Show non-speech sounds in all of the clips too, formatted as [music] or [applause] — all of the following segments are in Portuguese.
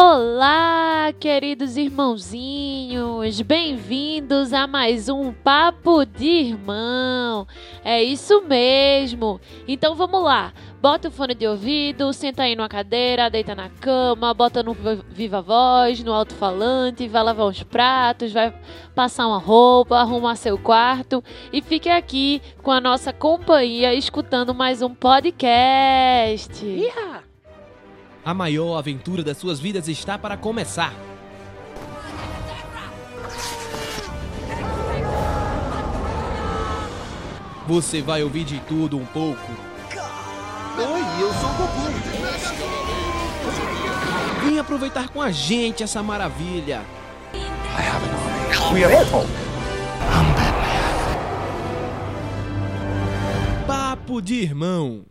Olá, queridos irmãozinhos, bem-vindos a mais um Papo de Irmão. É isso mesmo. Então vamos lá. Bota o fone de ouvido, senta aí numa cadeira, deita na cama, bota no viva voz, no alto-falante, vai lavar os pratos, vai passar uma roupa, arrumar seu quarto e fique aqui com a nossa companhia escutando mais um podcast. Iha! A maior aventura das suas vidas está para começar. Você vai ouvir de tudo um pouco. Oi, eu sou o Goku. Vem aproveitar com a gente essa maravilha. I have an army. We are. I'm Batman. Papo de irmão.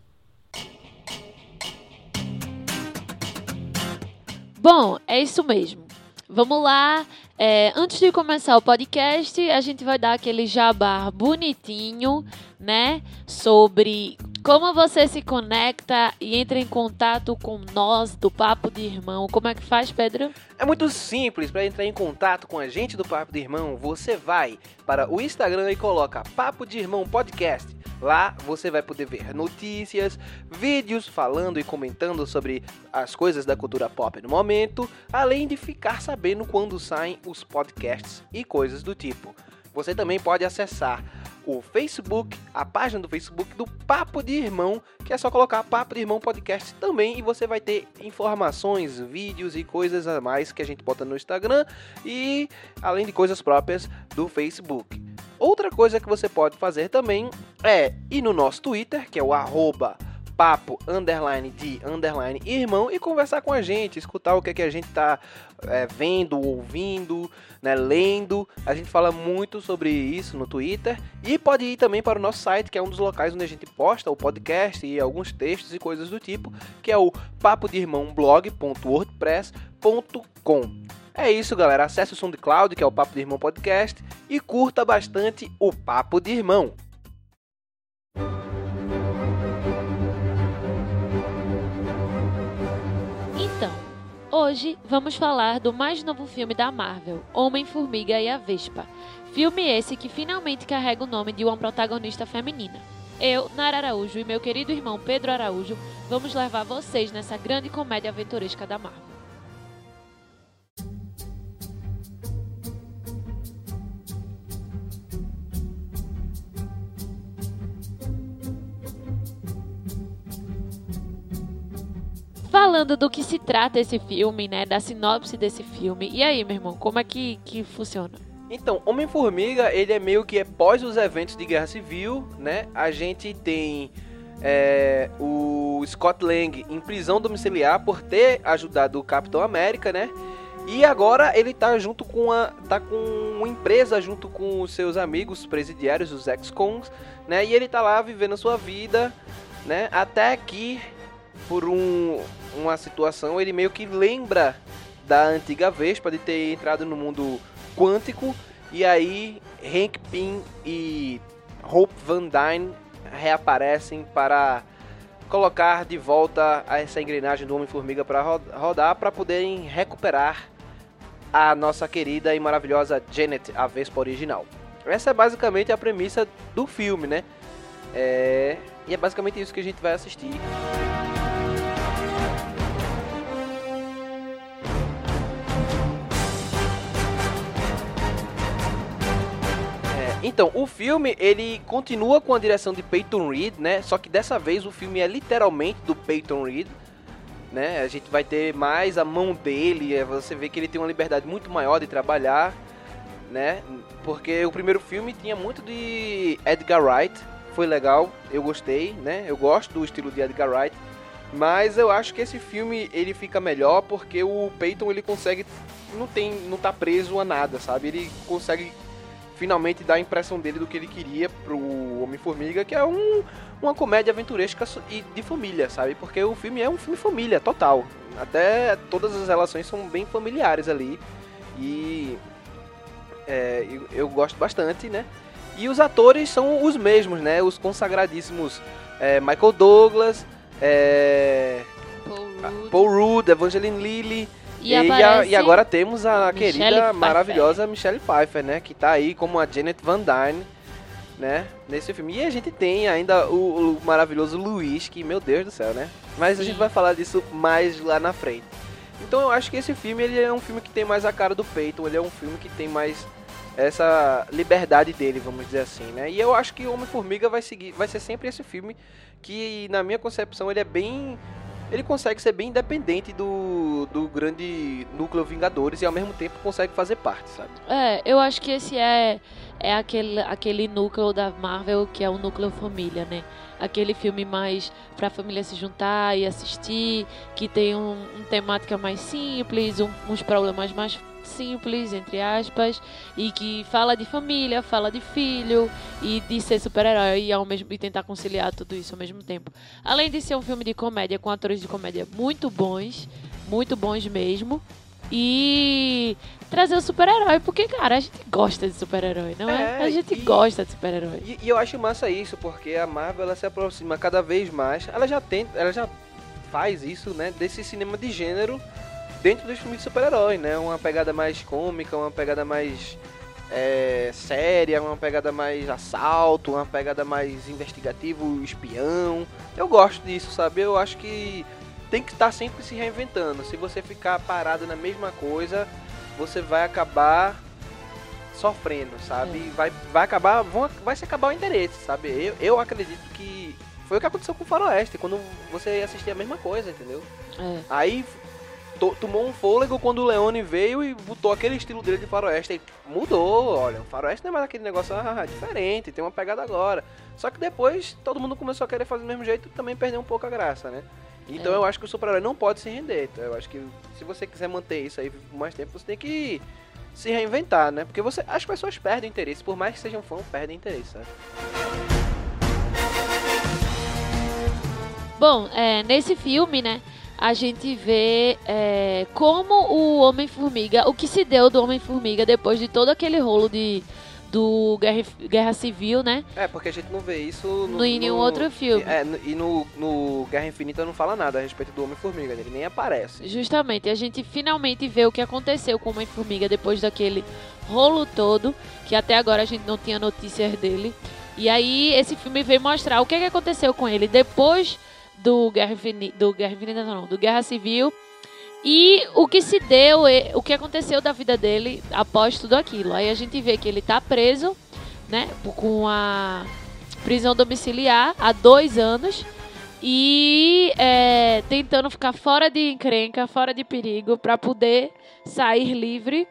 Bom, é isso mesmo. Vamos lá. É, antes de começar o podcast, a gente vai dar aquele jabá bonitinho, né? Sobre como você se conecta e entra em contato com nós do Papo de Irmão. Como é que faz, Pedro? É muito simples. Para entrar em contato com a gente do Papo de Irmão, você vai para o Instagram e coloca Papo de Irmão Podcast. Lá você vai poder ver notícias, vídeos falando e comentando sobre as coisas da cultura pop no momento, além de ficar sabendo quando saem os podcasts e coisas do tipo. Você também pode acessar o Facebook, a página do Facebook do Papo de Irmão, que é só colocar Papo de Irmão Podcast também e você vai ter informações, vídeos e coisas a mais que a gente bota no Instagram e além de coisas próprias do Facebook. Outra coisa que você pode fazer também é ir no nosso Twitter, que é o arroba papo underline de underline irmão e conversar com a gente, escutar o que, é que a gente tá é, vendo, ouvindo, né, lendo. A gente fala muito sobre isso no Twitter e pode ir também para o nosso site, que é um dos locais onde a gente posta o podcast e alguns textos e coisas do tipo, que é o papo de irmão blog.wordpress.com. É isso, galera. Acesse o SoundCloud, que é o Papo de Irmão Podcast, e curta bastante o Papo de Irmão. Então, hoje vamos falar do mais novo filme da Marvel, Homem-Formiga e a Vespa. Filme esse que finalmente carrega o nome de uma protagonista feminina. Eu, Nara Araújo e meu querido irmão Pedro Araújo vamos levar vocês nessa grande comédia aventuresca da Marvel. Falando do que se trata esse filme, né? Da sinopse desse filme. E aí, meu irmão, como é que, que funciona? Então, Homem-Formiga, ele é meio que após os eventos de Guerra Civil, né? A gente tem é, o Scott Lang em prisão domiciliar por ter ajudado o Capitão América, né? E agora ele tá junto com a tá com uma empresa junto com os seus amigos presidiários, os ex-cons, né? E ele tá lá vivendo a sua vida, né? Até que por um, uma situação ele meio que lembra da antiga Vespa de ter entrado no mundo quântico e aí Hank Pym e Hope Van Dyne reaparecem para colocar de volta essa engrenagem do Homem-Formiga para rodar para poderem recuperar a nossa querida e maravilhosa Janet, a Vespa original. Essa é basicamente a premissa do filme, né? É... E é basicamente isso que a gente vai assistir. Então, o filme, ele continua com a direção de Peyton Reed, né? Só que dessa vez o filme é literalmente do Peyton Reed, né? A gente vai ter mais a mão dele, é, você vê que ele tem uma liberdade muito maior de trabalhar, né? Porque o primeiro filme tinha muito de Edgar Wright, foi legal, eu gostei, né? Eu gosto do estilo de Edgar Wright, mas eu acho que esse filme ele fica melhor porque o Peyton ele consegue não tem não tá preso a nada, sabe? Ele consegue finalmente dar a impressão dele do que ele queria pro Homem-Formiga, que é um, uma comédia aventuresca e de família, sabe? Porque o filme é um filme família, total. Até todas as relações são bem familiares ali. E é, eu, eu, gosto bastante, né? E os atores são os mesmos, né? Os consagradíssimos é, Michael Douglas, é, Paul Rudd. Paul Rudd, Evangeline Lilly, E, a- aparece e agora temos a Michelle querida, Pfeiffer. maravilhosa Michelle Pfeiffer, né? Que tá aí como a Janet Van Dyne, né? Nesse filme. E a gente tem ainda o, o maravilhoso Luiz, que, meu Deus do céu, né? Mas a Sim. gente vai falar disso mais lá na frente. Então eu acho que esse filme, ele é um filme que tem mais a cara do peito. Ele é um filme que tem mais essa liberdade dele, vamos dizer assim, né? E eu acho que Homem-Formiga vai seguir, vai ser sempre esse filme que, na minha concepção, ele é bem ele consegue ser bem independente do, do grande núcleo Vingadores e ao mesmo tempo consegue fazer parte, sabe? É, eu acho que esse é, é aquele, aquele núcleo da Marvel que é o núcleo família, né? Aquele filme mais pra família se juntar e assistir, que tem um, um temática mais simples, um- uns problemas mais simples, entre aspas, e que fala de família, fala de filho e de ser super-herói e, ao mesmo, e tentar conciliar tudo isso ao mesmo tempo. Além de ser um filme de comédia com atores de comédia muito bons, muito bons mesmo. E trazer o super-herói, porque, cara, a gente gosta de super-herói, não é? É, A gente e- gosta de super-herói. E, e eu acho massa isso, porque a Marvel ela se aproxima cada vez mais. Ela já tenta, ela já faz isso, né? Desse cinema de gênero dentro dos filmes de super-herói, né? Uma pegada mais cômica, uma pegada mais é, séria, uma pegada mais assalto, uma pegada mais investigativo, espião. Eu gosto disso, sabe? Eu acho que tem que estar sempre se reinventando. Se você ficar parado na mesma coisa, você vai acabar sofrendo, sabe? Vai, vai acabar, vão, vai se acabar o interesse, sabe? Eu, eu acredito que foi o que aconteceu com o Faroeste, quando você assistia a mesma coisa, entendeu? É. Aí tomou um fôlego quando o Leone veio e botou aquele estilo dele de faroeste. Aí mudou, olha, o faroeste não é mais aquele negócio ah, diferente, tem uma pegada agora. Só que depois todo mundo começou a querer fazer do mesmo jeito e também perdeu um pouco a graça, né? Então É. eu acho que o super-herói não pode se render. Então, eu acho que se você quiser manter isso aí por mais tempo, você tem que se reinventar, né? Porque você, as pessoas perdem interesse, por mais que sejam fã, perdem interesse, sabe? Bom, é, nesse filme, né, a gente vê é, como o Homem-Formiga, o que se deu do Homem-Formiga depois de todo aquele rolo de, do Guerra, Guerra Civil, né? É, porque a gente não vê isso no, No- em nenhum outro filme. É, no- e no, no Guerra Infinita não fala nada a respeito do Homem-Formiga, ele nem aparece. Justamente, a gente finalmente vê o que aconteceu com o Homem-Formiga depois daquele rolo todo, que até agora a gente não tinha notícias dele. E aí esse filme veio mostrar o que, que aconteceu com ele depois do Guerra do Guerra Infinita não, do Guerra Civil. E o que se deu, o que aconteceu da vida dele após tudo aquilo. Aí a gente vê que ele tá preso, né, com a prisão domiciliar há dois anos e é, tentando ficar fora de encrenca, fora de perigo, pra poder sair livre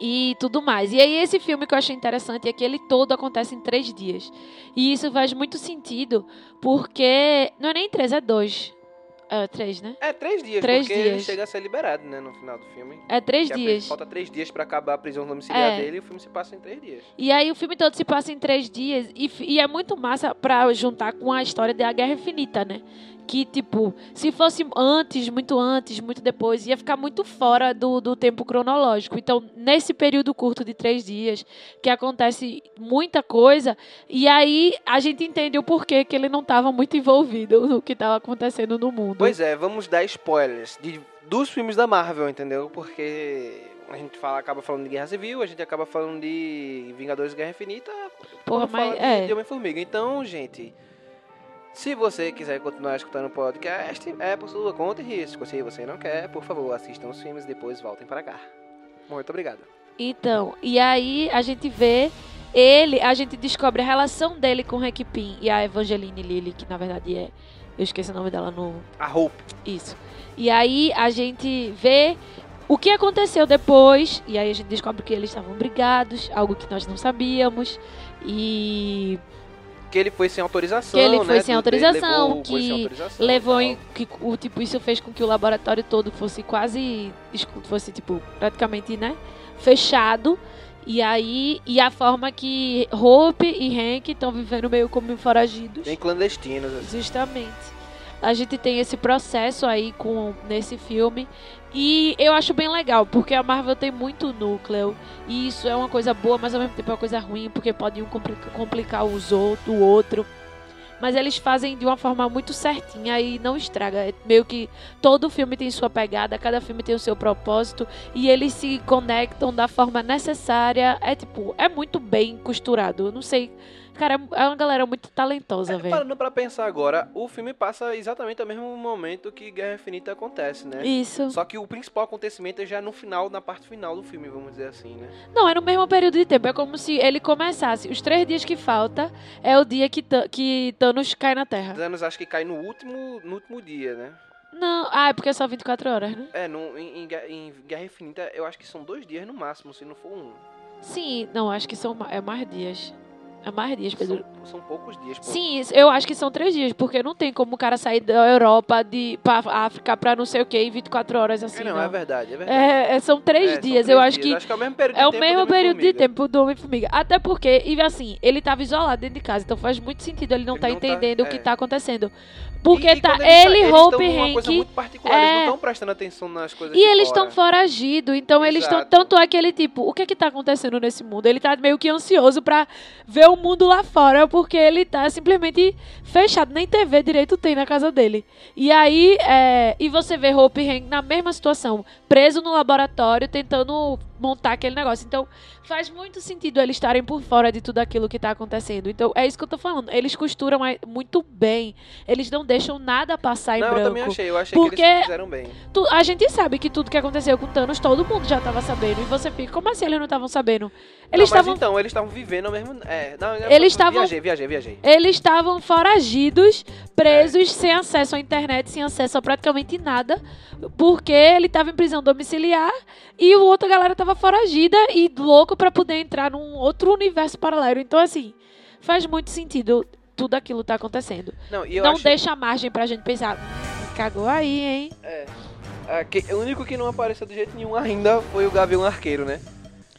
e tudo mais. E aí esse filme que eu achei interessante é que ele todo acontece em três dias. E isso faz muito sentido, porque não é nem três, é dois. É três, né? É, três dias, Três porque ele dias. chega a ser liberado, né, no final do filme. É três Que dias. Falta três dias pra acabar a prisão domiciliar É. dele e o filme se passa em três dias. E aí o filme todo se passa em três dias e, e é muito massa pra juntar com a história da Guerra Infinita, né? Que, tipo, se fosse antes, muito antes, muito depois, ia ficar muito fora do, do tempo cronológico. Então, nesse período curto de três dias, que acontece muita coisa, e aí a gente entende o porquê que ele não estava muito envolvido no que estava acontecendo no mundo. Pois é, vamos dar spoilers de, dos filmes da Marvel, entendeu? Porque a gente fala, acaba falando de Guerra Civil, a gente acaba falando de Vingadores Guerra Infinita, Porra, fala mas de, é. de Homem-Formiga. Então, gente, se você quiser continuar escutando o podcast, é por sua conta e risco. Se você não quer, por favor, assistam os filmes e depois voltem para cá. Muito obrigado. Então, e aí a gente vê ele, a gente descobre a relação dele com o Hank Pym e a Evangeline Lilly, que na verdade é. Eu esqueci o nome dela no. A Hope. Isso. E aí a gente vê o que aconteceu depois, e aí a gente descobre que eles estavam brigados, algo que nós não sabíamos. E Que ele foi sem autorização, Que ele foi né? sem autorização, levou- que sem autorização levou em que o tipo isso fez com que o laboratório todo fosse quase fosse tipo praticamente né fechado e aí e a forma que Hope e Hank estão vivendo meio como foragidos. Bem clandestinos, assim. justamente a gente tem esse processo aí com nesse filme e eu acho bem legal porque a Marvel tem muito núcleo e isso é uma coisa boa mas ao mesmo tempo é uma coisa ruim porque pode um compli- complicar os outro, o outro mas eles fazem de uma forma muito certinha e não estraga. É meio que todo filme tem sua pegada, cada filme tem o seu propósito e eles se conectam da forma necessária. É tipo, é muito bem costurado. Eu não sei. Cara, é uma galera muito talentosa, É, velho. parando pra pensar agora, o filme passa exatamente ao mesmo momento que Guerra Infinita acontece, né? Isso. Só que o principal acontecimento é já no final, na parte final do filme, vamos dizer assim, né? Não, é no mesmo período de tempo. É como se ele começasse. Os três dias que falta é o dia que, que Thanos cai na Terra. Thanos acho que cai no último, no último dia, né? Não, ah, é porque é só 24 horas, né? É, no, em, em Guerra- Infinita eu acho que são dois dias no máximo, se não for um. Sim, não, acho que são é mais dias. É mais dias, Pedro. São, são poucos dias. pô. Sim, eu acho que são três dias, porque não tem como o cara sair da Europa de, pra África pra não sei o que em 24 horas assim. É, não, não. é verdade, é verdade. É, é, são três É, são dias. três eu acho dias. que Acho que é o mesmo período de o tempo mesmo do período de tempo do Homem-Formiga. Até porque, e assim, ele tava isolado dentro de casa, então faz muito sentido ele não Ele tá não tá- entendendo o é. que tá acontecendo. Porque E- e tá eles ele, eles Hope e numa coisa Hank. muito particular, eles é. não estão prestando atenção nas coisas E eles fora. estão foragidos, então eles estão. Exato. Tanto é que ele, tipo, o que é que tá acontecendo nesse mundo? Ele tá meio que ansioso pra ver o mundo lá fora, porque ele tá simplesmente fechado. Nem TV direito tem na casa dele. E aí, é, e você vê Hope Hank na mesma situação, preso no laboratório, tentando montar aquele negócio. Então, faz muito sentido eles estarem por fora de tudo aquilo que tá acontecendo. Então, é isso que eu tô falando. Eles costuram muito bem. Eles não deixam nada passar em Não, branco. eu também achei. Eu achei Porque- que eles fizeram bem. Tu- a gente sabe que tudo que aconteceu com Thanos, todo mundo já tava sabendo. E você fica, como assim eles não estavam sabendo? Não, Eles mas estavam. então, eles estavam vivendo ao mesmo... É, não, eu- Eles estavam- Viajei, viajei, viajei. Eles estavam foragidos, presos, É. sem acesso à internet, sem acesso a praticamente nada, porque ele tava em prisão domiciliar e o outra galera tava foragida e louco pra poder entrar num outro universo paralelo. Então, assim, faz muito sentido tudo aquilo tá acontecendo. Não, não acho... deixa margem pra gente pensar, "Hum, cagou aí, hein? É. Ah, que- o único que não apareceu de jeito nenhum ainda foi o Gavião Arqueiro, né?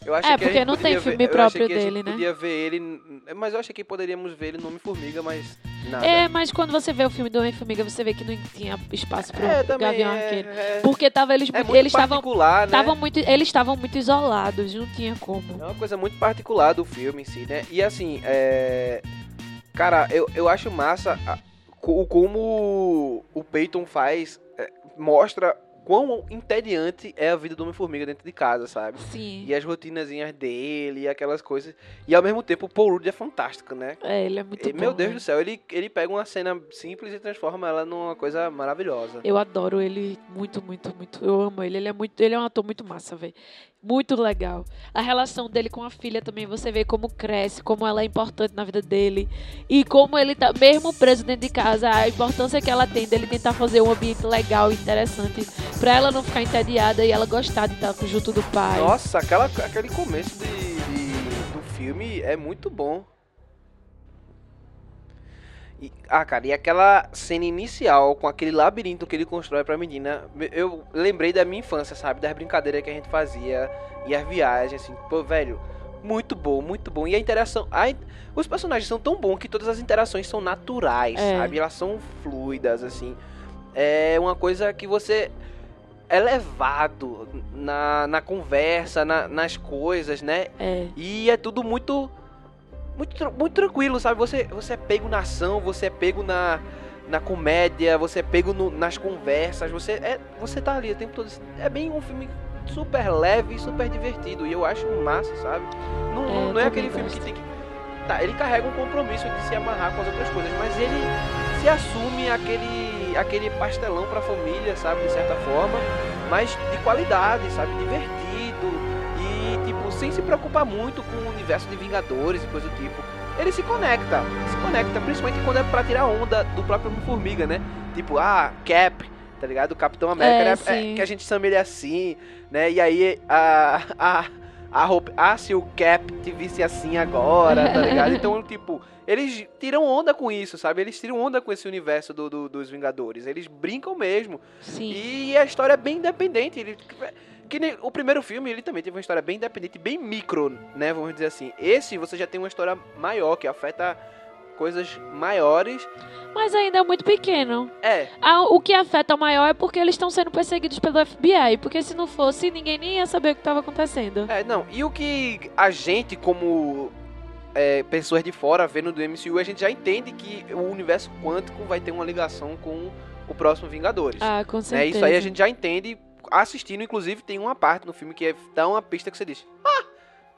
Eu achei É, que porque não tem filme ver, próprio dele, né? podia ver ele, mas eu achei que poderíamos ver ele no Homem-Formiga, mas nada. É, mas quando você vê o filme do Homem-Formiga, você vê que não tinha espaço pro É, Gavião é, Arqueiro. é, Porque tava eles, é eles estavam né? estavam muito, eles estavam muito isolados, não tinha como. É uma coisa muito particular do filme em si, né? E assim, é... Cara, eu, eu acho massa a- co- como o Peyton faz, é, mostra quão entediante é a vida do Homem-Formiga dentro de casa, sabe? Sim. E as rotinazinhas dele, e aquelas coisas. E ao mesmo tempo o Paul Rudd é fantástico, né? É, ele é muito E, bom. Meu Deus né? do céu, ele, ele pega uma cena simples e transforma ela numa coisa maravilhosa. Eu adoro ele muito, muito, muito. Eu amo ele. Ele é muito, ele é um ator muito massa, velho. Muito legal. A relação dele com a filha também, você vê como cresce, como ela é importante na vida dele. E como ele tá, mesmo preso dentro de casa, a importância que ela tem dele tentar fazer um ambiente legal e interessante pra ela não ficar entediada e ela gostar de estar junto do pai. Nossa, aquela, aquele começo de, de- do filme é muito bom. E- ah, cara, e aquela cena inicial com aquele labirinto que ele constrói pra menina, eu lembrei da minha infância, sabe? Das brincadeiras que a gente fazia e as viagens, assim, pô, velho, muito bom, muito bom. E a interação, a os personagens são tão bons que todas as interações são naturais, É. sabe? Elas são fluidas, assim. É uma coisa que você é levado na, na conversa, na- nas coisas, né? É. E é tudo muito muito, muito tranquilo, sabe? Você, você é pego na ação, você é pego na, na comédia, você é pego no- nas conversas, você é você tá ali o tempo todo. É bem um filme super leve e super divertido. E eu acho massa, sabe? Não, É, não- é aquele filme gosto. que tem que. Tá, ele carrega um compromisso de se amarrar com as outras coisas, mas ele se assume aquele, aquele pastelão pra família, sabe? De certa forma, mas de qualidade, sabe? Divertido sem se preocupar muito com o universo de Vingadores e coisa do tipo. Ele se conecta, se conecta, principalmente quando é pra tirar onda do próprio Homem-Formiga, né? Tipo, ah, Cap, tá ligado? O Capitão América, É, né? É, que a gente chama ele assim, né? E aí a, a, a roupa, ah, se o Cap te visse assim agora, tá ligado? Então, [laughs] tipo, eles tiram onda com isso, sabe? Eles tiram onda com esse universo do, do- dos Vingadores. Eles brincam mesmo. Sim. E a história é bem independente. Ele, que nem o primeiro filme, ele também teve uma história bem independente, bem micro, né? Vamos dizer assim. Esse você já tem uma história maior, que afeta coisas maiores. Mas ainda é muito pequeno. É, o que afeta maior é porque eles estão sendo perseguidos pelo FBI. Porque se não fosse, ninguém nem ia saber o que estava acontecendo. é, não. E o que a gente, como é, pessoas de fora vendo do MCU, a gente já entende que o universo quântico vai ter uma ligação com o próximo Vingadores. Ah, com né? certeza. Isso aí a gente já entende assistindo, inclusive tem uma parte no filme que é, dá uma pista que você diz: Ah,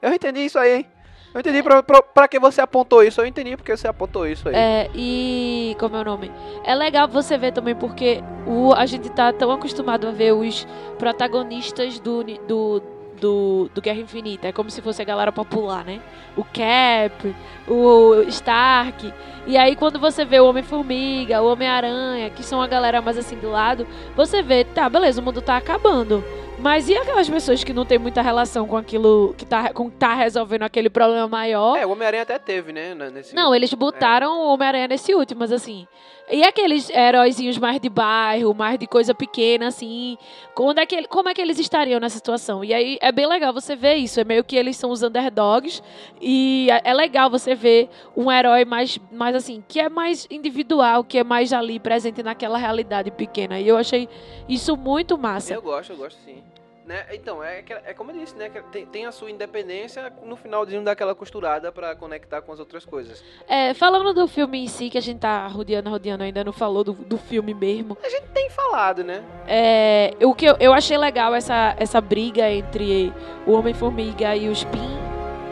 eu entendi isso aí, hein? Eu entendi pra, pra, pra que você apontou isso, eu entendi porque você apontou isso aí. É, e. Como é o nome? É legal você ver também porque o, a gente tá tão acostumado a ver os protagonistas do, do, do, do Guerra Infinita. É como se fosse a galera popular, né? O Cap, o Stark. E aí quando você vê o Homem-Formiga, o Homem-Aranha, que são a galera mais assim do lado, você vê, tá, beleza, o mundo tá acabando. Mas e aquelas pessoas que não tem muita relação com aquilo que tá, com, tá resolvendo aquele problema maior? É, o Homem-Aranha até teve, né? Nesse... Não, eles botaram o Homem-Aranha nesse último, mas assim. E aqueles heróizinhos mais de bairro, mais de coisa pequena, assim. Quando é que, como é que eles estariam nessa situação? E aí é bem legal você ver isso. É meio que eles são os underdogs. E é é legal você ver um herói mais, mais assim, que é mais individual, que é mais ali presente naquela realidade pequena. E eu achei isso muito massa. Eu gosto, eu gosto sim. Né? Então, é, é como eu disse, né? Tem, tem a sua independência, no finalzinho dá aquela costurada pra conectar com as outras coisas. É, falando do filme em si, que a gente tá rodeando, rodeando, ainda não falou do, do filme mesmo. A gente tem falado, né? É, o que eu, eu achei legal essa, essa briga entre o Homem-Formiga e o Spin,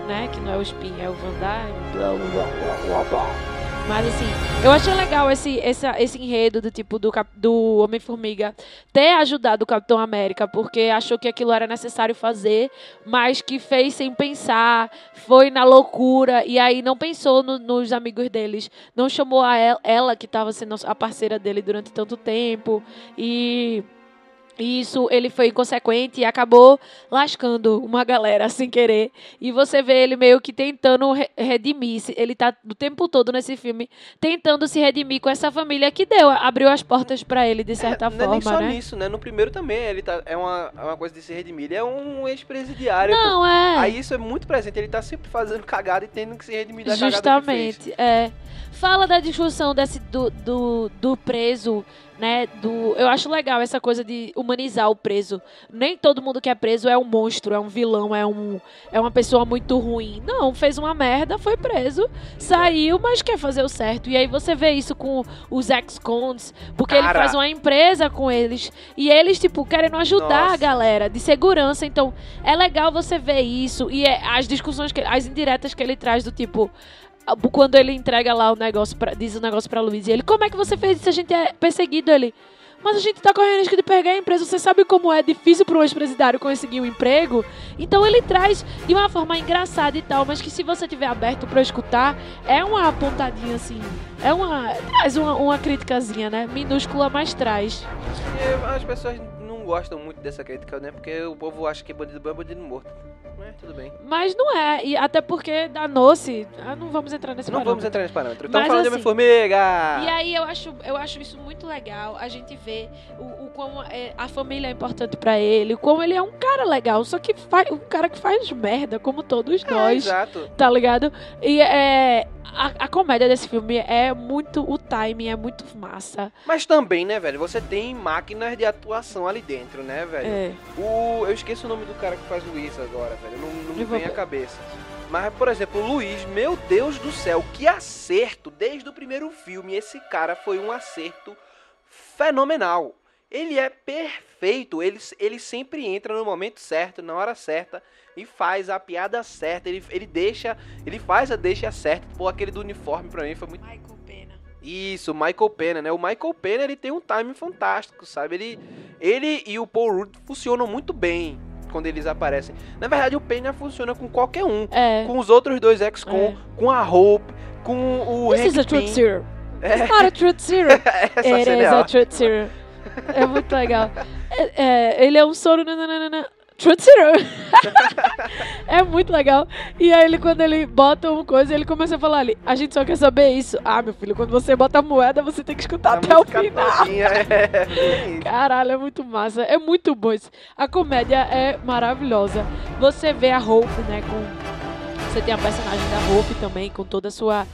né? Que não é o Spin, é o Van Dyne, blá, blá, blá, blá, blá. Mas assim, eu achei legal esse, esse, esse enredo do tipo do, do Homem-Formiga ter ajudado o Capitão América, porque achou que aquilo era necessário fazer, mas que fez sem pensar, foi na loucura, e aí não pensou no- nos amigos deles, não chamou a el- ela, que estava sendo a parceira dele durante tanto tempo, e isso ele foi inconsequente e acabou lascando uma galera [laughs] sem querer. E você vê ele meio que tentando re- redimir-se. Ele tá o tempo todo nesse filme tentando se redimir com essa família que deu, abriu as portas pra ele de certa é, não é nem forma, só né? nisso, né? No primeiro também, ele tá, é, uma, é uma coisa de se redimir. Ele é um ex-presidiário. pô. Não, é. Aí isso é muito presente. Ele tá sempre fazendo cagada e tendo que se redimir da cagada que fez. Justamente, é. Fala da discussão desse do, do, do preso, né? Do, eu acho legal essa coisa de humanizar o preso. Nem todo mundo que é preso é um monstro, é um vilão, é, um, é uma pessoa muito ruim. Não, fez uma merda, foi preso, saiu, mas quer fazer o certo. E aí você vê isso com os ex-cons, porque ele Cara. faz uma empresa com eles. E eles, tipo, querendo ajudar Nossa. a galera de segurança. Então, é legal você ver isso. E é- as discussões, que, as indiretas que ele traz do tipo. Quando ele entrega lá o negócio, pra, diz o negócio pra Luiz, e ele, como é que você fez isso? A gente é perseguido. Ele, mas a gente tá correndo risco de perder a empresa. Você sabe como é difícil para um ex-presidiário conseguir um emprego? Então ele traz de uma forma engraçada e tal, mas que se você tiver aberto pra escutar, é uma pontadinha assim. É uma. Traz uma, uma criticazinha, né? Minúscula, mas traz. E as pessoas não gostam muito dessa crítica, né? Porque o povo acha que bandido bom é bandido morto. Mas tudo bem. Mas não é. E até porque danou-se. Ah, não vamos entrar nesse Não parâmetro. vamos entrar nesse parâmetro. Estamos falando assim, de Homem-Formiga! E aí eu acho, eu acho isso muito legal, a gente vê o, o como é- a família é importante pra ele, o como ele é um cara legal, só que faz, um cara que faz merda, como todos É, nós, exato. tá ligado? E é, a, a comédia desse filme é muito, o timing é muito massa. Mas também, né, velho? Você tem máquinas de atuação ali dentro, né, velho? É, O, eu esqueço o nome do cara que faz o Luiz agora, velho. Não, não me vem à cabeça. Mas, por exemplo, o Luiz, meu Deus do céu, que acerto! Desde o primeiro filme, esse cara foi um acerto fenomenal. Ele é perfeito, ele, ele sempre entra no momento certo, na hora certa, e faz a piada certa. Ele, ele deixa, ele faz a deixa certa. Pô, aquele do uniforme pra mim foi muito Michael Pena. isso, Michael Pena, né? O Michael Pena, ele tem um timing fantástico, sabe? Ele, ele e o Paul Rudd funcionam muito bem quando eles aparecem. Na verdade, o Pena funciona com qualquer um. É. Com os outros dois ex-com, É. com a Hope, com o This is a Hank truth serum. É, It's not a truth serum. [laughs] essa It is é a truth serum. É muito legal. É, é, ele é um soro. nananana, Truth [laughs] serum. é muito legal. E aí ele, quando ele bota uma coisa, ele começa a falar ali, a gente só quer saber isso. Ah, meu filho, quando você bota a moeda, você tem que escutar A até o final. todinha, é, [laughs] isso. Caralho, é muito massa. É muito bom isso. A comédia é maravilhosa. Você vê a Hope, né, com... Você tem a personagem da Hope também, com toda a sua...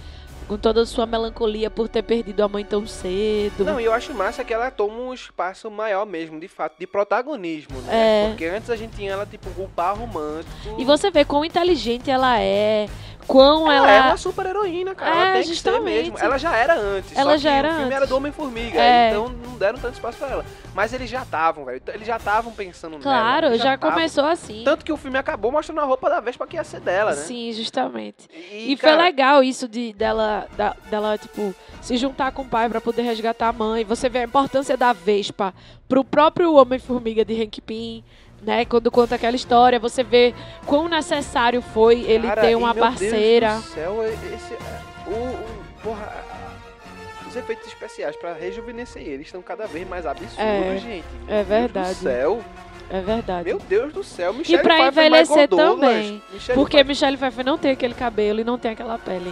Com toda a sua melancolia por ter perdido a mãe tão cedo. Não, e eu acho massa que ela toma um espaço maior mesmo, de fato, de protagonismo, né? É. Porque antes a gente tinha ela, tipo, o par romântico. E você vê quão inteligente ela é, quão Ela, ela. é uma super heroína, cara. ela É, tem que ser justamente. mesmo. Ela já era antes. Ela só já que era o filme antes. era do Homem-Formiga. É. Então não deram tanto espaço pra ela. Mas eles já estavam, velho. Eles já estavam pensando nela. Claro, já, tavam. começou assim. Tanto que o filme acabou mostrando a roupa da Vespa que ia ser dela, né? Sim, justamente. E, E foi cara, legal isso de dela, da- dela, tipo, se juntar com o pai pra poder resgatar a mãe. Você vê a importância da Vespa pro próprio Homem-Formiga de Hank Pym, né? Quando conta aquela história, você vê quão necessário foi ele cara, ter e, uma meu parceira. Deus do céu, esse, é, o, o- porra, os efeitos especiais pra rejuvenescer eles estão cada vez mais absurdos, É, gente. é Meu verdade. Deus do céu. É verdade. Meu Deus do céu. Michelle pra Pfeiffer e envelhecer também, Michelle Porque Pfeiffer, Michelle Pfeiffer não tem aquele cabelo e não tem aquela pele.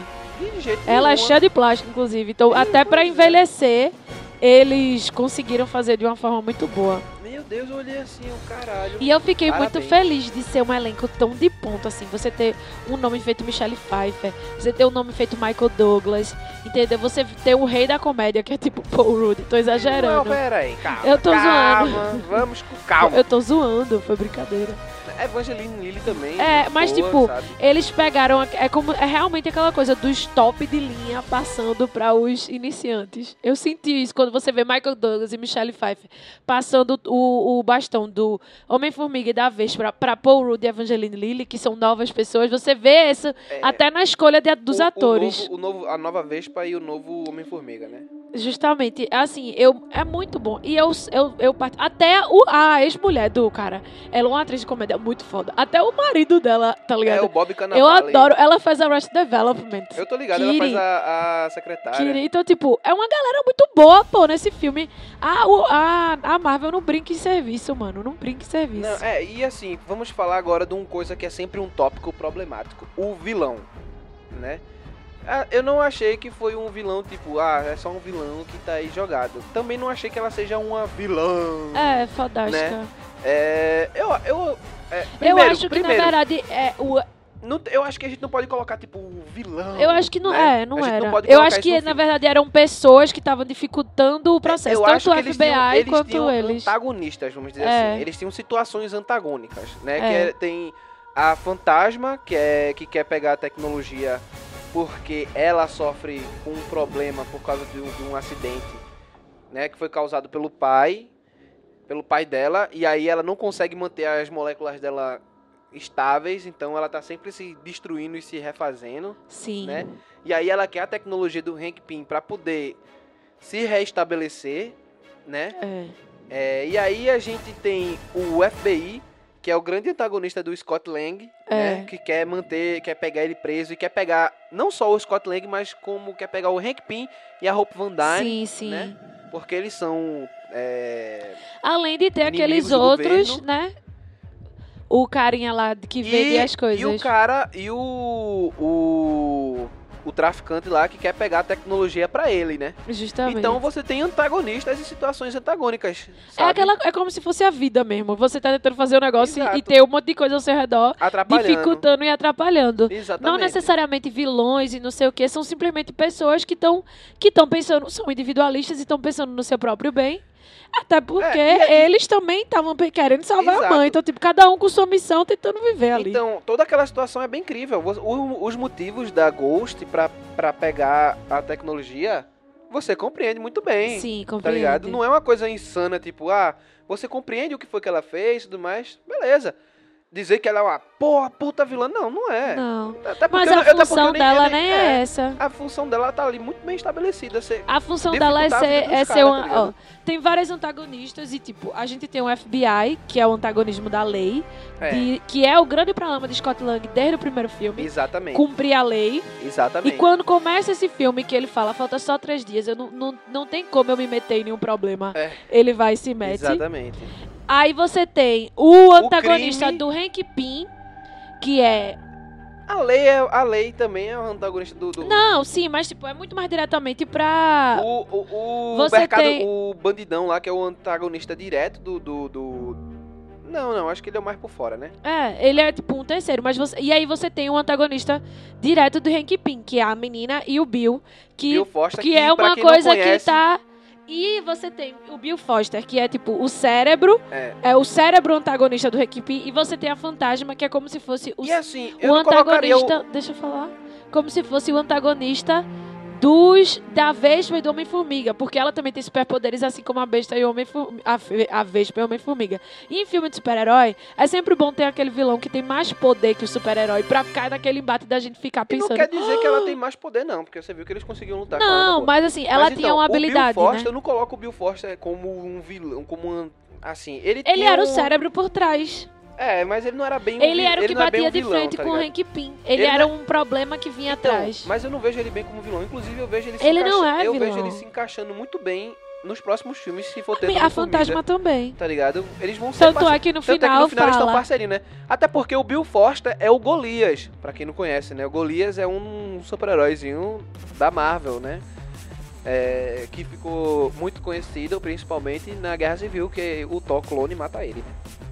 Ela é cheia de plástico, inclusive. Então, Sim, até pois é. envelhecer, eles conseguiram fazer de uma forma muito boa. Deus, eu olhei assim, o caralho. E eu fiquei muito Parabéns. feliz de ser um elenco tão de ponto, assim. Você ter um nome feito Michelle Pfeiffer, você ter um nome feito Michael Douglas, entendeu? Você ter o rei da comédia, que é tipo Paul Rudd. Tô Não, exagerando. pera aí, calma. Eu tô calma, Vamos com calma. Eu tô zoando, foi brincadeira. Evangeline Lilly também. É, mas, boa, tipo, sabe? Eles pegaram. É, como, é realmente aquela coisa dos top de linha passando para os iniciantes. Eu senti isso quando você vê Michael Douglas e Michelle Pfeiffer passando o, o bastão do Homem-Formiga e da Vespa para Paul Rudd e Evangeline Lilly, que são novas pessoas. Você vê isso até na escolha de- dos É. O- atores. O novo, o novo- a nova Vespa e o novo Homem-Formiga, né? Justamente, assim, eu, é muito bom. E eu, eu, eu até o, a ex-mulher do cara, ela é uma atriz de comédia muito foda. Até o marido dela, tá É ligado? o Bob eu Cannavale. adoro. Ela faz Arrested Development. Eu tô ligado, Kiri. ela faz a, a secretária. Kiri. Então, tipo, é uma galera muito boa, pô, nesse filme. A, o- a, a Marvel não brinca em serviço, mano. Não brinca em serviço. Não, é, e assim, vamos falar agora de uma coisa que é sempre um tópico problemático. O vilão, né? Ah, Eu não achei que foi um vilão tipo, ah, é só um vilão que tá aí jogado. Também não achei que ela seja uma vilã. É, fantástica. Né? É, eu, eu, é, eu primeiro- acho que, primeiro, na verdade, é o. não- eu acho que a gente não pode colocar tipo vilão. Eu acho que não né? é, não era. pode eu acho que, na verdade, eram pessoas que estavam dificultando o processo. Eu tanto o FBI tinham, eles quanto tinham eles. antagonistas, vamos dizer É. assim. Eles tinham situações antagônicas, né? É. Que é- tem a fantasma, que, é, que quer pegar a tecnologia porque ela sofre com um problema por causa de um, de um acidente, né? Que foi causado pelo pai, pelo pai dela, e aí ela não consegue manter as moléculas dela estáveis, então ela tá sempre se destruindo e se refazendo Sim. né? E aí ela quer a tecnologia do Hank Pym para poder se reestabelecer, né? É. É, e aí a gente tem o FBI, que é o grande antagonista do Scott Lang, É. né? Que quer manter, quer pegar ele preso e quer pegar não só o Scott Lang, mas como quer pegar o Hank Pym e a Hope Van Dyne, Sim, sim. né? porque eles são é, Além de ter aqueles outros, governo. né? O carinha lá que vende as coisas. E o cara e o o o traficante lá que quer pegar a tecnologia para ele, né? Justamente. Então você tem antagonistas e situações antagônicas. é, Sabe? aquela, é como se fosse a vida mesmo. Você tá tentando fazer um negócio e- e Exato. ter um monte de coisa ao seu redor, Atrapalhando. dificultando e atrapalhando. Exatamente. Não necessariamente vilões e não sei o que, são simplesmente pessoas que estão que estão pensando, são individualistas e estão pensando no seu próprio bem. Até porque É, eles também estavam querendo salvar a Exato. mãe. Então, tipo, cada um com sua missão tentando viver ali. Então, toda aquela situação é bem incrível. Os motivos da Ghost pra, pra pegar a tecnologia, você compreende muito bem. Sim, Tá compreende. ligado? Não é uma coisa insana, tipo, ah, você compreende o que foi que ela fez e tudo mais, beleza. Dizer que ela é uma porra, puta vilã, não, não é. Não. Até porque Mas a eu função dela nem é essa. A função dela tá ali muito bem estabelecida. A função dela é ser, é ser uma. tá ó, tem vários antagonistas e, tipo, a gente tem o FBI, que é o antagonismo da lei, é, de- que é o grande problema de Scott Lang desde o primeiro filme. exatamente. Cumprir a lei. Exatamente. E quando começa esse filme que ele fala, falta só três dias, eu não, não, não tem como eu me meter em nenhum problema. É. Ele vai e se mete. Exatamente. Aí você tem o antagonista crime- do Hank Pym, que é. A lei, é, a lei também é o antagonista do. do Não, sim, mas tipo, é muito mais diretamente pra. O, o, o, Você mercado, tem- o bandidão lá, que é o antagonista direto do, do, do- Não, não, acho que ele é o mais por fora, né? É, ele é tipo um terceiro, mas você. E aí você tem um antagonista direto do Hank Pym, que é a menina e o Bill, que, Bill Foster, que é pra uma coisa conhece, que tá. E você tem o Bill Foster, que é tipo o cérebro, É. é o cérebro antagonista do Pym, e você tem a fantasma, que é como se fosse o assim, o colocaria o... antagonista. Deixa eu falar. como se fosse o antagonista dos da Vespa e do Homem-Formiga, porque ela também tem superpoderes assim como a Besta e o Homem a, a Vespa e o Homem-Formiga. E em filme de super-herói, é sempre bom ter aquele vilão que tem mais poder que o super-herói pra ficar naquele embate da gente ficar E não pensando. quer dizer que ela tem mais poder, não, porque você viu que eles conseguiram lutar com ela. Não, mas assim, ela Mas, tinha então, uma habilidade, o Bill Foster, né? eu não coloco o Bill Foster como um vilão, como um... Assim, ele Ele tinha era o um- cérebro por trás. É, mas ele não era bem um Ele era o que é batia um de vilão, frente tá com o? Hank Pym. Ele, Ele era não- um problema que vinha Então, atrás. Mas eu não vejo ele bem como vilão. Inclusive, eu vejo ele se Ele não é Eu vilão. vejo ele se encaixando muito bem nos próximos filmes, se for ter a Homem-Formiga, fantasma também. Tá ligado? Eles vão ser Tanto parce- é que no Tanto é final, que no final eles estão fala. parceirinho, né? Até porque o Bill Foster é o Golias, pra quem não conhece, né? O Golias é um super-heróizinho da Marvel, né? É, que ficou muito conhecido, principalmente na Guerra Civil, que o Thor clone mata ele, né?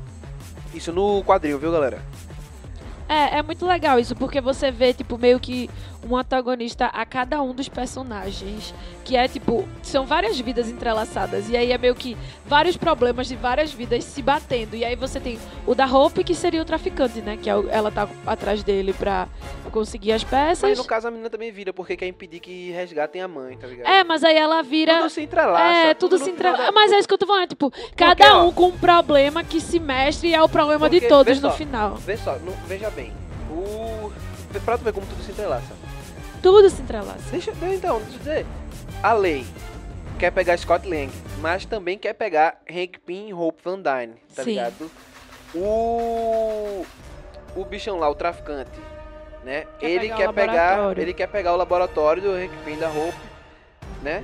Isso no quadril, viu, galera? É, é muito legal isso, porque você vê, tipo, meio que um antagonista a cada um dos personagens. Que é, tipo, são várias vidas entrelaçadas. E aí é meio que vários problemas de várias vidas se batendo. E aí você tem o da Hope, que seria o traficante, né? Que é ela tá atrás dele pra conseguir as Mas peças. no caso a menina também vira, porque quer impedir que resgatem a mãe, tá ligado? É, mas aí ela vira. Tudo se entrelaça. É, tudo no se entrelaça. da- Mas é isso que eu tô falando, tipo, cada ó, um com um problema que se mestre e é o problema de Porque, todos vê no só, final. Vê só, não- veja bem. O... Pra tu ver como tudo se entrelaça. Tudo se entrelaça. Deixa, então, deixa eu dizer. A lei quer pegar Scott Lang, mas também quer pegar Hank Pym e Hope Van Dyne, tá Sim. ligado? O... O bichão lá, o traficante, né? Quer ele pegar quer pegar, ele quer pegar o laboratório do Hank Pym da Hope, né?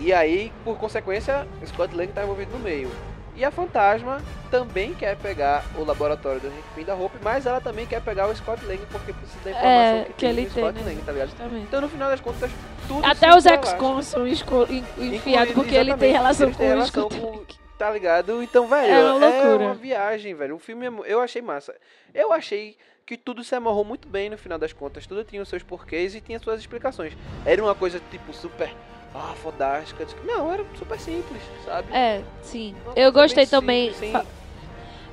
E aí, por consequência, Scott Lang tá envolvido no meio. E a Fantasma também quer pegar o laboratório do Hank Pym da Hope, mas ela também quer pegar o Scott Lang porque precisa da informação É, que, que ele tem, Scott né? Lang, tá ligado? Então, no final das contas, tudo Até os ex-cons são enfiados porque ele tem relação com o Scott. com- Tá ligado? Então, velho, É uma loucura. uma viagem, velho. O filme, é eu achei massa. Eu achei que tudo se amarrou muito bem no final das contas. Tudo tinha os seus porquês e tinha suas explicações. Era uma coisa, tipo, super... Ah, fodástica. Não, era super simples, sabe? É, sim. Uma Eu gostei também. simples,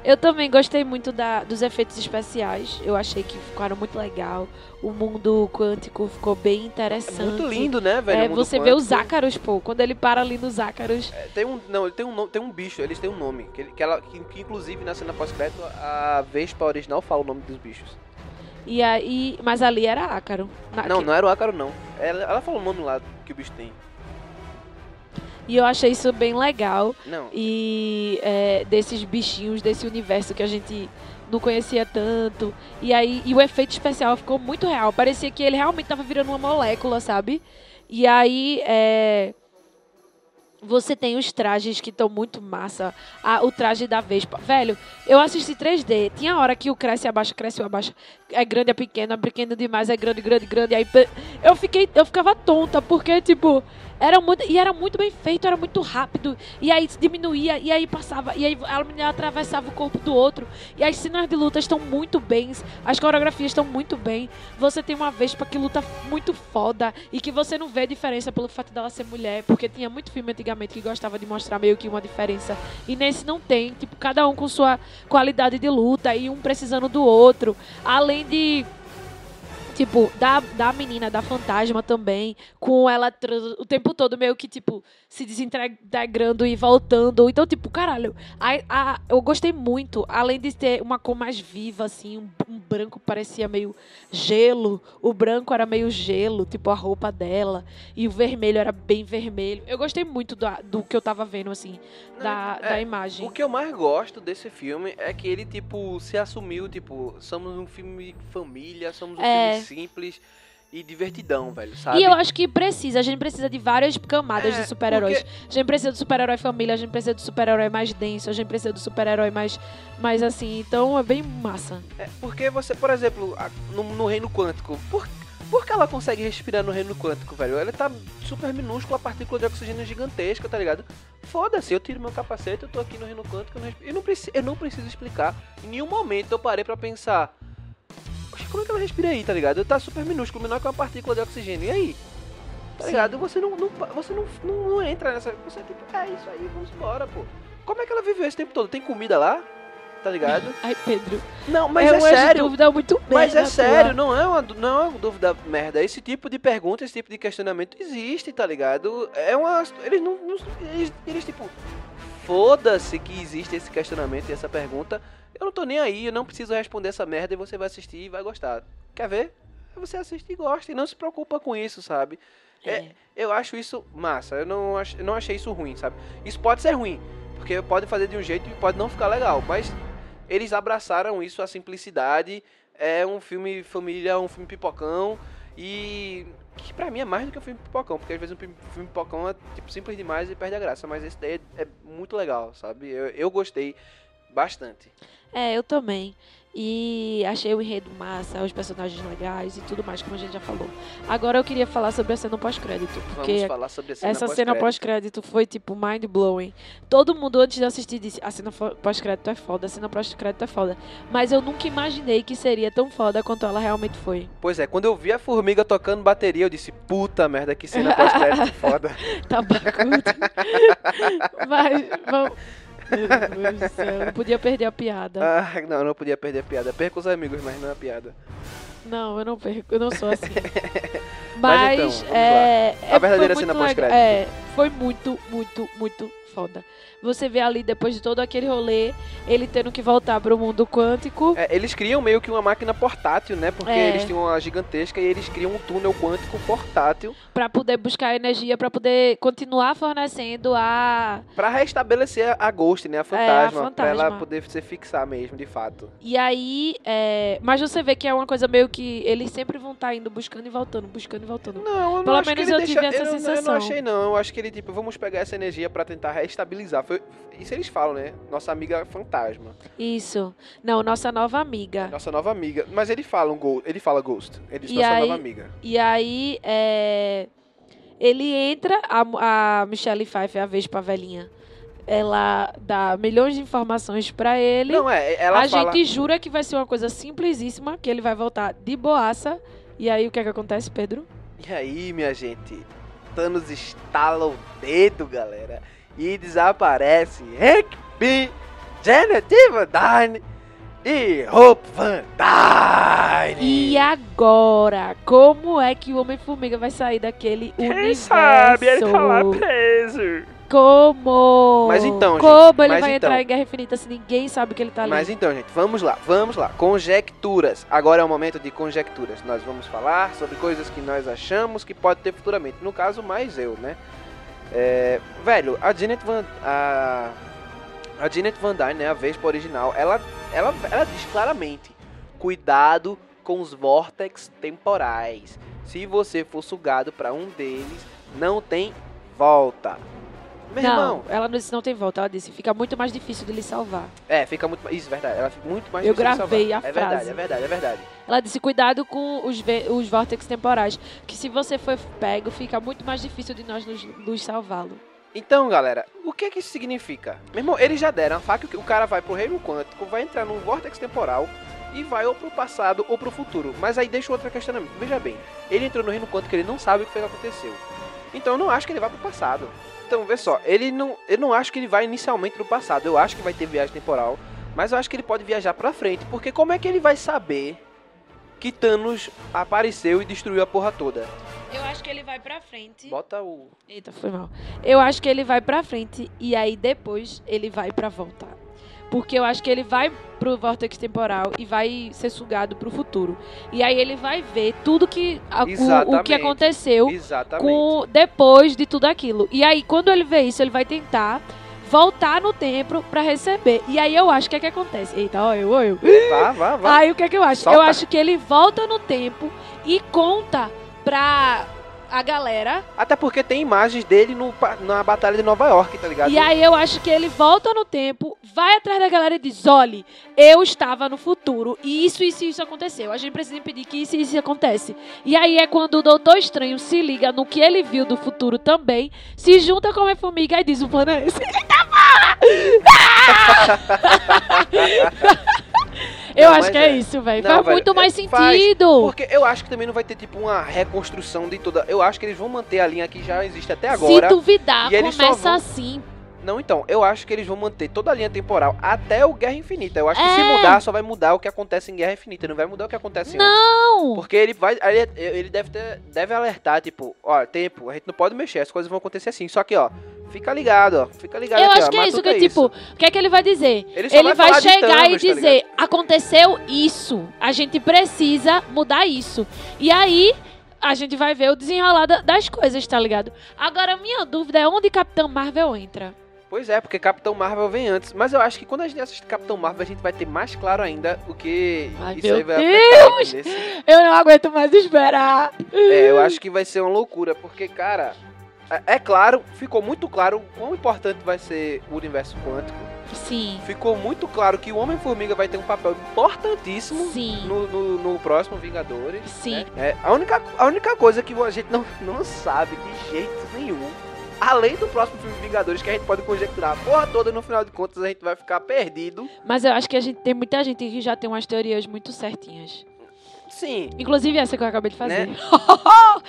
Eu também gostei muito da, dos efeitos especiais. Eu achei que ficaram muito legal. O mundo quântico ficou bem É interessante. muito lindo, né, velho? É, você vê os quântico. ácaros, pô. Quando ele para ali nos ácaros. É, Tem um, não, ele tem um, tem um bicho, eles têm um nome. Que, que, ela, que, que inclusive na cena pós-crédito a Vespa original fala o nome dos bichos. E aí. Mas ali era ácaro. Na- Não, que- não era o ácaro, não. Ela, ela fala o nome lá que o bicho tem. E eu achei isso bem legal. Não. e é, desses bichinhos desse universo que a gente não conhecia tanto. E aí e o efeito especial ficou muito real. Parecia que ele realmente tava virando uma molécula, sabe? E aí é, você tem os trajes que estão muito massa. Ah, o traje da Vespa. Velho, eu assisti 3D. Tinha hora que o cresce abaixa, cresce abaixa. É grande, é pequeno, é pequeno demais, é grande, grande, grande. Aí eu fiquei, eu ficava tonta, porque, tipo, era muito. E era muito bem feito, era muito rápido. E aí diminuía, e aí passava, e aí a menina atravessava o corpo do outro. E as cenas de luta estão muito bem, as coreografias estão muito bem. Você tem uma Vespa que luta muito foda e que você não vê diferença pelo fato dela ser mulher, porque tinha muito filme antigamente que gostava de mostrar meio que uma diferença. E nesse não tem, tipo, cada um com sua qualidade de luta e um precisando do outro. Além de Tipo, da, da menina, da fantasma também, com ela o tempo todo meio que, tipo, se desintegrando e voltando. Então, tipo, caralho, a, a- eu gostei muito. Além de ter uma cor mais viva, assim, um, um branco parecia meio gelo. O branco era meio gelo, tipo, a roupa dela. E o vermelho era bem vermelho. Eu gostei muito do, do que eu tava vendo, assim, da, É, da imagem. O que eu mais gosto desse filme é que ele, tipo, se assumiu, tipo, somos um filme família, somos um É. filme simples e divertidão, velho, sabe? E eu acho que precisa, a gente precisa de várias camadas É, de super-heróis. A gente precisa do super-herói família, a gente precisa do super-herói mais denso, a gente precisa do super-herói mais, mais assim. Então é bem massa. É, porque você, por exemplo, no, no reino quântico, por, por que ela consegue respirar no reino quântico, velho? Ela tá super minúscula, a partícula de oxigênio gigantesca, tá ligado? Foda-se, eu tiro meu capacete, eu tô aqui no reino quântico, eu não, eu não, preci- eu não preciso explicar. Em nenhum momento eu parei pra pensar, "Oxe, como é que ela respira aí, tá ligado? Tá super minúsculo, menor que uma partícula de oxigênio, e aí? Tá Sim. ligado? Você não, não, você não, não, não entra nessa. Você tipo, é isso aí, vamos embora, pô. Como é que ela viveu esse tempo todo? Tem comida lá? tá ligado? [laughs] Ai, Pedro. Não, mas é é, sério. dúvida muito Mas é sério, não é, uma, não é uma dúvida merda. Esse tipo de pergunta, esse tipo de questionamento existe, tá ligado? É uma. Eles não. não- eles, eles, tipo. Foda-se que existe esse questionamento e essa pergunta. Eu não tô nem aí, eu não preciso responder essa merda e você vai assistir e vai gostar. Quer ver? Você assiste e gosta e não se preocupa com isso, sabe? É. Eu acho isso massa, eu não, ach, eu não achei isso ruim, sabe? Isso pode ser ruim, porque pode fazer de um jeito e pode não ficar legal, mas eles abraçaram isso, a simplicidade. É um filme família, um filme pipocão e que pra mim é mais do que um filme pipocão, porque às vezes um filme pipocão é tipo simples demais e perde a graça, mas esse daí é, é muito legal, sabe? Eu, eu gostei bastante. É, eu também. E achei o enredo massa, os personagens legais e tudo mais, como a gente já falou. Agora eu queria falar sobre a cena pós-crédito, Vamos porque falar sobre a cena essa cena pós-crédito. foi tipo mind blowing. Todo mundo antes de assistir disse: a cena pós-crédito é foda, a cena pós-crédito é foda. Mas eu nunca imaginei que seria tão foda quanto ela realmente foi. Pois é, quando eu vi a formiga tocando bateria, eu disse, puta merda, que cena pós-crédito [laughs] foda. Tá bacudo. Mas [laughs] vamos. Meu Deus do céu, eu não podia perder a piada. Ah, não, eu não podia perder a piada. Perco os amigos, mas não a piada. Não, eu não perco, eu não sou assim. Mas [laughs] Mas, então, é, A é, verdadeira cena pós-crédito. É, foi muito, muito, muito foda. Você vê ali, depois de todo aquele rolê, ele tendo que voltar pro mundo quântico. É, eles criam meio que uma máquina portátil, né? Porque É. eles tinham uma gigantesca e eles criam um túnel quântico portátil Pra poder buscar energia, pra poder continuar fornecendo a. pra restabelecer a Ghost, né? A fantasma, pra ela fantasma. poder se fixar mesmo, de fato. E aí. é, Mas você vê que é uma coisa meio que eles sempre vão estar indo buscando e voltando, buscando e voltando. Não, eu não Pelo menos eu deixa... tive essa eu, não- Eu sensação. não achei, não. Eu acho que ele, tipo, vamos pegar essa energia pra tentar reestabilizar. Foi... Isso eles falam, né? Nossa amiga fantasma. Isso. Não, nossa nova amiga. Nossa nova amiga. Mas ele fala um Ghost. Ele fala Ghost. Ele diz E nossa aí- nova amiga. E aí, é, ele entra, a, a Michelle Pfeiffer, a Vespa velhinha, ela dá milhões de informações pra ele. Não, é, ela a fala... gente jura que vai ser uma coisa simplesíssima, que ele vai voltar de boaça. E aí, o que é que acontece, Pedro? E aí, minha gente? Thanos estala o dedo, galera. E desaparece Hank Pym, Janet Van Dyne e Hope Van Dyne. E agora, como é que o Homem-Formiga vai sair daquele Quem universo? sabe? Ele tá lá preso. Como? Mas então, gente, Como ele vai então. entrar em Guerra Infinita se ninguém sabe que ele tá ali? Mas então, gente, vamos lá, vamos lá. Conjecturas. Agora é o momento de conjecturas. Nós vamos falar sobre coisas que nós achamos que pode ter futuramente. No caso, mais eu, né? É, velho, a Janet Van... A, a Janet Van Dyne, né, a Vespa original, ela, ela, ela diz claramente, cuidado com os vórtex temporais. Se você for sugado pra um deles, não tem volta. Meu não, irmão, ela não disse não tem volta, ela disse fica muito mais difícil de lhe salvar. é, fica muito mais. Isso, verdade. Ela fica muito mais Eu difícil de gravei salvar. a É verdade, frase. é verdade, é verdade. Ela disse cuidado com os, os vórtex temporais, que se você for pego, fica muito mais difícil de nós nos, nos salvá-lo. Então, galera, o que que isso significa? Meu irmão, eles já deram a faca que o cara vai pro reino quântico, vai entrar num vórtex temporal e vai ou pro passado ou pro futuro. Mas aí deixa outro questionamento. Veja bem, ele entrou no reino quântico, ele não sabe o que foi que aconteceu. Então eu não acho que ele vai pro passado. Então, vê só, ele não, eu não acho que ele vai inicialmente pro passado. Eu acho que vai ter viagem temporal, mas eu acho que ele pode viajar pra frente, porque como é que ele vai saber que Thanos apareceu e destruiu a porra toda? Eu acho que ele vai pra frente. Bota o Eita, foi mal. Eu acho que ele vai pra frente e aí depois ele vai pra voltar. Porque eu acho que ele vai pro vórtex temporal e vai ser sugado pro futuro. E aí ele vai ver tudo que o- o, que aconteceu com depois de tudo aquilo. E aí quando ele vê isso, ele vai tentar voltar no tempo pra receber. E aí eu acho que é que acontece. Eita, ó, eu, ó, eu. Vá, vá, vá. Aí o que é que eu acho? Solta. Eu acho que ele volta no tempo e conta pra a galera. Até porque tem imagens dele no, na Batalha de Nova York, tá ligado? E aí eu acho que ele volta no tempo, vai atrás da galera e diz: olhe, eu estava no futuro e isso, isso e isso aconteceu. A gente precisa impedir que isso e isso acontece. E aí é quando o Doutor Estranho se liga no que ele viu do futuro também, se junta com a formiga e diz: o plano é esse. [laughs] Eita porra! [laughs] [laughs] Eu Não, acho que é, é. isso, velho. Não, Faz muito é- mais faz, sentido. Porque eu acho que também não vai ter, tipo, uma reconstrução de toda... Eu acho que eles vão manter a linha que já existe até agora. Se duvidar, e começa vão- assim. Não, então, eu acho que eles vão manter toda a linha temporal até o Guerra Infinita. Eu acho que se É. mudar, só vai mudar o que acontece em Guerra Infinita, não vai mudar o que acontece antes. Não! Porque ele vai. Ele, ele deve, ter, deve alertar, tipo, ó, tempo, a gente não pode mexer, as coisas vão acontecer assim. Só que, ó, fica ligado, ó. Fica ligado Eu aqui, acho ó, que é isso, que tipo, o que é que ele vai dizer? Ele Ele vai de chegar e Thanos, tá dizer: aconteceu isso, a gente precisa mudar isso. E aí. A gente vai ver o desenrolar da- das coisas, tá ligado? Agora, minha dúvida é onde Capitão Marvel entra. Pois é, porque Capitão Marvel vem antes. Mas eu acho que quando a gente assistir Capitão Marvel, a gente vai ter mais claro ainda o que Ai, isso aí vai Deus! entendeu? Eu não aguento mais esperar. É, eu acho que vai ser uma loucura, porque, cara, é, é claro, ficou muito claro o quão importante vai ser o universo quântico. Sim, Ficou muito claro que o Homem-Formiga vai ter um papel importantíssimo sim, no, no, no próximo Vingadores. sim. né? É, a, única, a única coisa que a gente não, não sabe de jeito nenhum, além do próximo filme Vingadores, que a gente pode conjecturar a porra toda, no final de contas a gente vai ficar perdido. Mas eu acho que a gente tem muita gente que já tem umas teorias muito certinhas. Sim. Inclusive essa que eu acabei de fazer. Né? [laughs]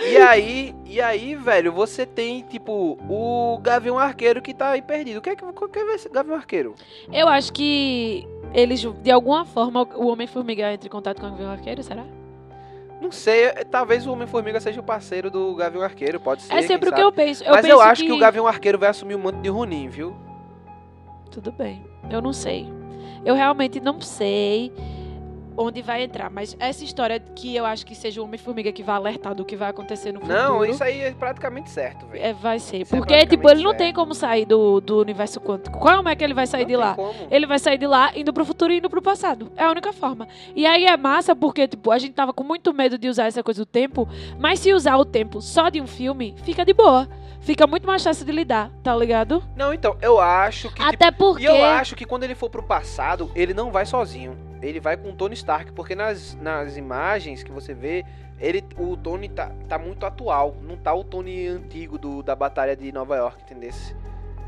E aí, e aí, velho, você tem, tipo, o Gavião Arqueiro que tá aí perdido. O que é que, qual que vai ser Gavião Arqueiro? Eu acho que eles, de alguma forma, o Homem-Formiga entra em contato com o Gavião Arqueiro, será? Não sei, talvez o Homem-Formiga seja o parceiro do Gavião Arqueiro, pode ser. é sempre o que eu penso. Eu Mas penso eu acho que... o Gavião Arqueiro vai assumir o manto de Ronin, viu? Tudo bem. Eu não sei. Eu realmente não sei onde vai entrar. Mas essa história que eu acho que seja o Homem-Formiga que vai alertar do que vai acontecer no futuro. Não, isso aí é praticamente certo, velho. é, vai ser. Isso é Porque, tipo, praticamente ele não certo. tem como sair do, do universo quântico. Como é que ele vai sair Não de lá? como. Ele vai sair de lá indo pro futuro e indo pro passado. É a única forma. E aí é massa porque, tipo, a gente tava com muito medo de usar essa coisa do tempo, mas se usar o tempo só de um filme, fica de boa. Fica muito mais fácil de lidar, tá ligado? Não, então, eu acho que. tipo, Até porque. E eu acho que quando ele for pro passado, ele não vai sozinho. Ele vai com o Tony Stark, porque nas, nas imagens que você vê, ele, o Tony tá, tá muito atual. Não tá o Tony antigo do, da Batalha de Nova York, entendeu?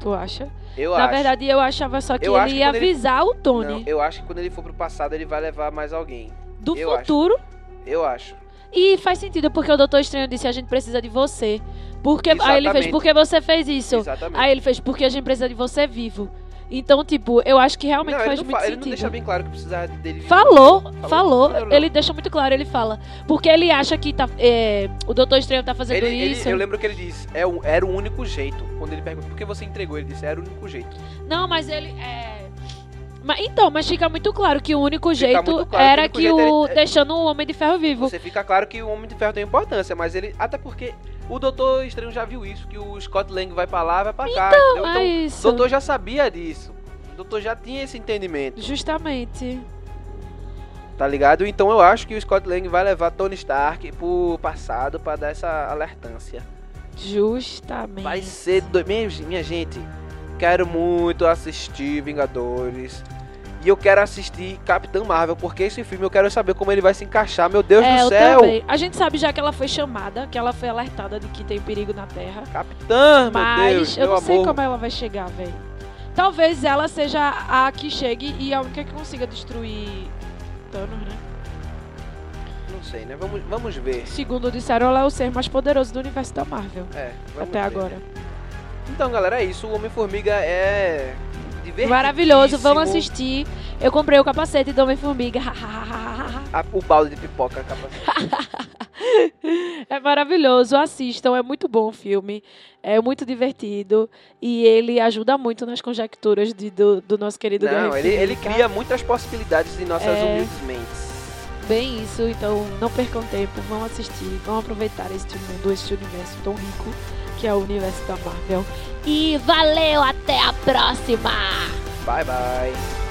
Tu acha? Eu Na acho. verdade, eu achava só que Eu acho ele que ia quando ele- avisar o Tony Não, eu acho que quando ele for pro passado, ele vai levar mais alguém. do eu acho. futuro. Eu acho. E faz sentido, porque o Doutor Estranho disse: a gente precisa de você. Porque... Aí ele fez: Exatamente. por que você fez isso? Exatamente. Aí ele fez: porque a gente precisa de você vivo. Então, tipo, eu acho que realmente não, ele faz muito fa- ele não sentido. deixa bem claro que precisava dele. Falou, Falou? falou. Não, não. Ele deixa muito claro, ele fala. Porque ele acha que tá, é, o Doutor Estranho tá fazendo Ele, ele- isso. eu lembro que ele disse, é o- era o único jeito. Quando ele perguntou por que você entregou, ele disse, era o único jeito. Não, mas ele. É... Mas, então, mas fica muito claro que o único jeito muito claro que o era que jeito o. era- é- deixando o Homem de Ferro vivo. Você fica claro que o Homem de Ferro tem importância, mas ele. Até porque o Doutor Estranho já viu isso, que o Scott Lang vai pra lá, vai pra cá. entendeu? é Então, isso. o Doutor já sabia disso. O Doutor já tinha esse entendimento, Justamente. tá ligado? Então eu acho que o Scott Lang vai levar Tony Stark pro passado pra dar essa alertância. Justamente. Vai ser. Do... Minha gente, quero muito assistir Vingadores. E eu quero assistir Capitão Marvel, porque esse filme eu quero saber como ele vai se encaixar. Meu Deus é, do eu céu! também. A gente sabe já que ela foi chamada, que ela foi alertada de que tem perigo na Terra. Capitã, meu Mas Deus, eu meu não sei amor. como ela vai chegar, velho. Talvez ela seja a que chegue e a única que consiga destruir Thanos, né? Não sei, né? Vamos, vamos ver. Segundo disseram, ela é o ser mais poderoso do universo da Marvel. É, até ver. agora. Então, galera, é isso. O Homem-Formiga é divertidíssimo. Maravilhoso, vamos assistir. Eu comprei o capacete do Homem-Formiga. [laughs] O balde de pipoca, capacete. [laughs] é maravilhoso, assistam, é muito bom o filme. É muito divertido. E ele ajuda muito nas conjecturas de- do, do nosso querido Não, ele, ele Infinita. cria muitas possibilidades em nossas É. humildes mentes. Bem isso, então não percam tempo, vão assistir, vão aproveitar este mundo, este universo tão rico que é o universo da Marvel. E valeu, até a próxima! Bye, bye.